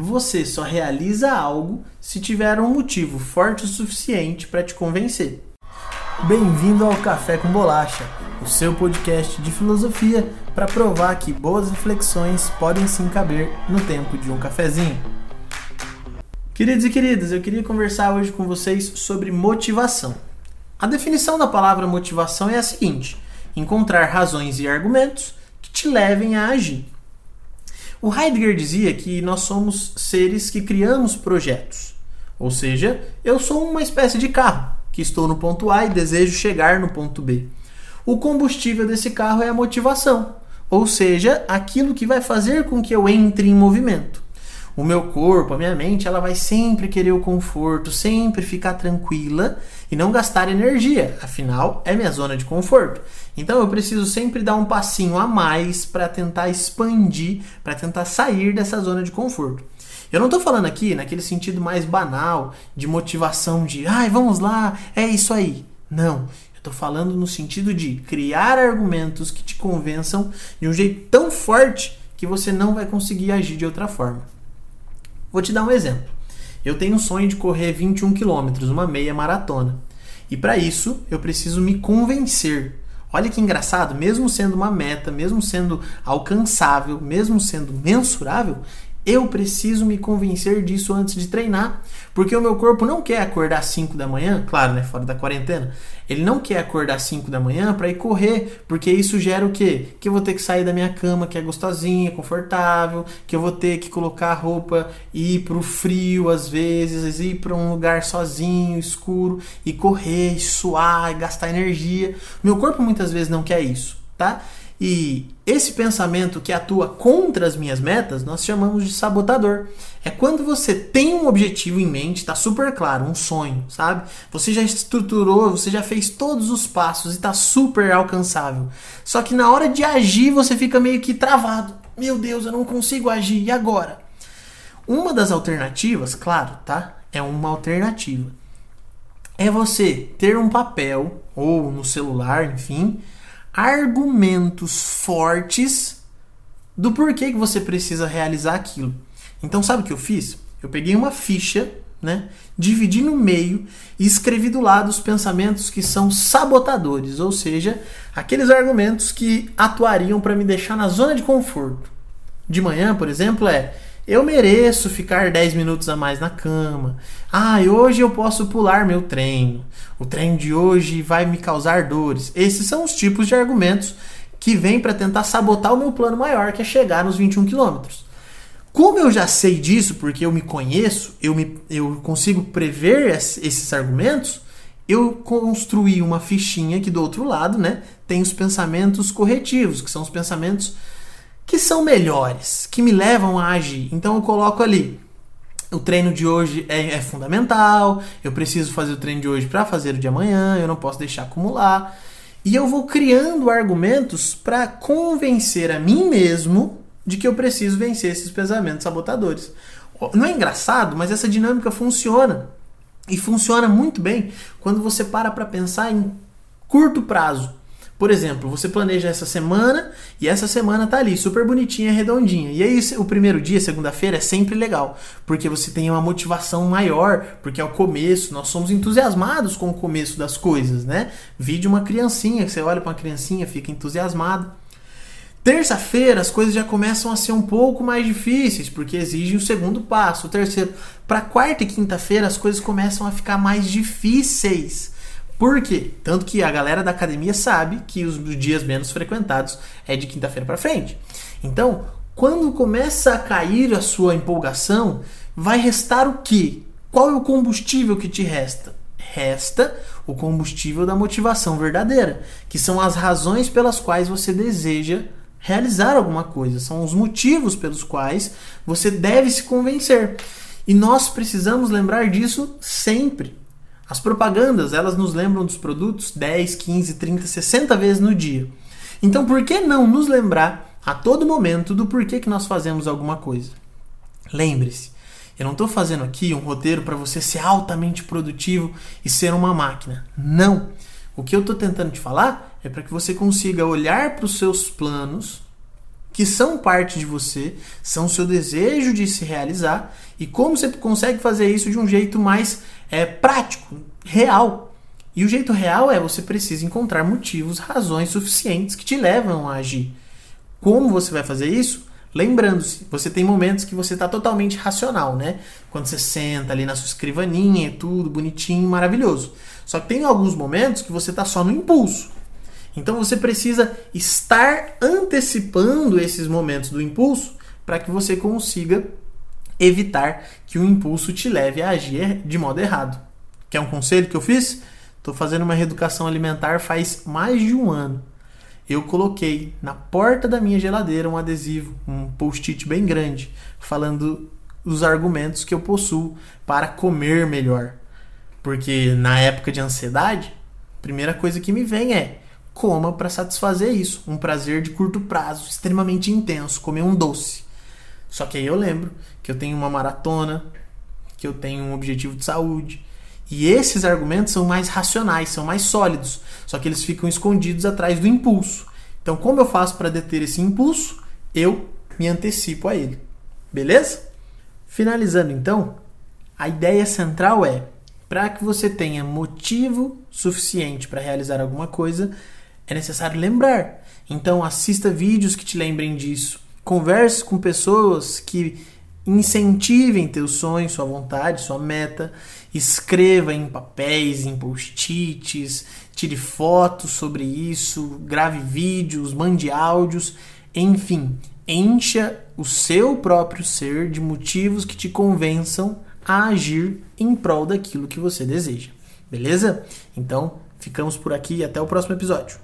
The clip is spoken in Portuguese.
você só realiza algo se tiver um motivo forte o suficiente para te convencer. Bem-vindo ao Café com Bolacha, o seu podcast de filosofia para provar que boas reflexões podem sim caber no tempo de um cafezinho. Queridos e queridas, eu queria conversar hoje com vocês sobre motivação. A definição da palavra motivação é a seguinte: encontrar razões e argumentos que te levem a agir. O Heidegger dizia que nós somos seres que criamos projetos. Ou seja, eu sou uma espécie de carro que estou no ponto A e desejo chegar no ponto B. O combustível desse carro é a motivação, ou seja, aquilo que vai fazer com que eu entre em movimento. O meu corpo, a minha mente, ela vai sempre querer o conforto, sempre ficar tranquila e não gastar energia, afinal é minha zona de conforto. Então eu preciso sempre dar um passinho a mais para tentar expandir, para tentar sair dessa zona de conforto. Eu não estou falando aqui naquele sentido mais banal de motivação de, ai, vamos lá, é isso aí. Não, estou falando no sentido de criar argumentos que te convençam de um jeito tão forte que você não vai conseguir agir de outra forma. Vou te dar um exemplo. Eu tenho um sonho de correr 21 quilômetros, uma meia maratona. E para isso, eu preciso me convencer. Olha que engraçado, mesmo sendo uma meta, mesmo sendo alcançável, mesmo sendo mensurável, eu preciso me convencer disso antes de treinar, porque o meu corpo não quer acordar às 5 da manhã, claro, né, fora da quarentena. Ele não quer acordar às 5 da manhã para ir correr, porque isso gera o quê? Que eu vou ter que sair da minha cama, que é gostosinha, confortável, que eu vou ter que colocar a roupa e ir pro frio às vezes, ir para um lugar sozinho, escuro e correr, suar, gastar energia. Meu corpo muitas vezes não quer isso, tá? E esse pensamento que atua contra as minhas metas, nós chamamos de sabotador. É quando você tem um objetivo em mente, está super claro, um sonho, sabe? Você já estruturou, você já fez todos os passos e está super alcançável. Só que na hora de agir você fica meio que travado. Meu Deus, eu não consigo agir, e agora? Uma das alternativas, claro, tá? É uma alternativa. É você ter um papel, ou no celular, enfim, argumentos fortes do porquê que você precisa realizar aquilo. Então, sabe o que eu fiz? Eu peguei uma ficha, né, dividi no meio e escrevi do lado os pensamentos que são sabotadores, ou seja, aqueles argumentos que atuariam para me deixar na zona de conforto. De manhã, por exemplo, é eu mereço ficar 10 minutos a mais na cama. Ah, hoje eu posso pular meu treino. O treino de hoje vai me causar dores. Esses são os tipos de argumentos que vêm para tentar sabotar o meu plano maior, que é chegar nos 21 quilômetros. Como eu já sei disso, porque eu me conheço, eu, me, eu consigo prever esses argumentos, eu construí uma fichinha que do outro lado né, tem os pensamentos corretivos, que são os pensamentos que são melhores, que me levam a agir. Então eu coloco ali. O treino de hoje é, é fundamental, eu preciso fazer o treino de hoje para fazer o de amanhã, eu não posso deixar acumular. E eu vou criando argumentos para convencer a mim mesmo de que eu preciso vencer esses pensamentos sabotadores. Não é engraçado, mas essa dinâmica funciona. E funciona muito bem quando você para para pensar em curto prazo. Por exemplo, você planeja essa semana e essa semana tá ali, super bonitinha, redondinha. E aí o primeiro dia, segunda-feira, é sempre legal, porque você tem uma motivação maior, porque é o começo, nós somos entusiasmados com o começo das coisas, né? Vídeo uma criancinha, você olha para uma criancinha, fica entusiasmado. Terça-feira as coisas já começam a ser um pouco mais difíceis, porque exigem o segundo passo. O terceiro, para quarta e quinta-feira as coisas começam a ficar mais difíceis por quê? Tanto que a galera da academia sabe que os dias menos frequentados é de quinta-feira para frente. Então, quando começa a cair a sua empolgação, vai restar o quê? Qual é o combustível que te resta? Resta o combustível da motivação verdadeira, que são as razões pelas quais você deseja realizar alguma coisa, são os motivos pelos quais você deve se convencer. E nós precisamos lembrar disso sempre. As propagandas, elas nos lembram dos produtos 10, 15, 30, 60 vezes no dia. Então, por que não nos lembrar a todo momento do porquê que nós fazemos alguma coisa? Lembre-se, eu não estou fazendo aqui um roteiro para você ser altamente produtivo e ser uma máquina. Não. O que eu estou tentando te falar é para que você consiga olhar para os seus planos que são parte de você, são seu desejo de se realizar e como você consegue fazer isso de um jeito mais é, prático, real. E o jeito real é você precisa encontrar motivos, razões suficientes que te levam a agir. Como você vai fazer isso? Lembrando-se, você tem momentos que você está totalmente racional, né? Quando você senta ali na sua escrivaninha, é tudo bonitinho, maravilhoso. Só que tem alguns momentos que você está só no impulso. Então você precisa estar antecipando esses momentos do impulso para que você consiga evitar que o impulso te leve a agir de modo errado. Quer um conselho que eu fiz? Estou fazendo uma reeducação alimentar faz mais de um ano. Eu coloquei na porta da minha geladeira um adesivo, um post-it bem grande, falando os argumentos que eu possuo para comer melhor. Porque na época de ansiedade, a primeira coisa que me vem é coma para satisfazer isso. Um prazer de curto prazo, extremamente intenso, comer um doce. Só que aí eu lembro que eu tenho uma maratona, que eu tenho um objetivo de saúde. E esses argumentos são mais racionais, são mais sólidos, só que eles ficam escondidos atrás do impulso. Então, como eu faço para deter esse impulso? Eu me antecipo a ele. Beleza? Finalizando então, a ideia central é: para que você tenha motivo suficiente para realizar alguma coisa, é necessário lembrar. Então, assista vídeos que te lembrem disso. Converse com pessoas que incentivem teu sonho, sua vontade, sua meta. Escreva em papéis, em post-its, tire fotos sobre isso, grave vídeos, mande áudios, enfim, encha o seu próprio ser de motivos que te convençam a agir em prol daquilo que você deseja. Beleza? Então, ficamos por aqui e até o próximo episódio.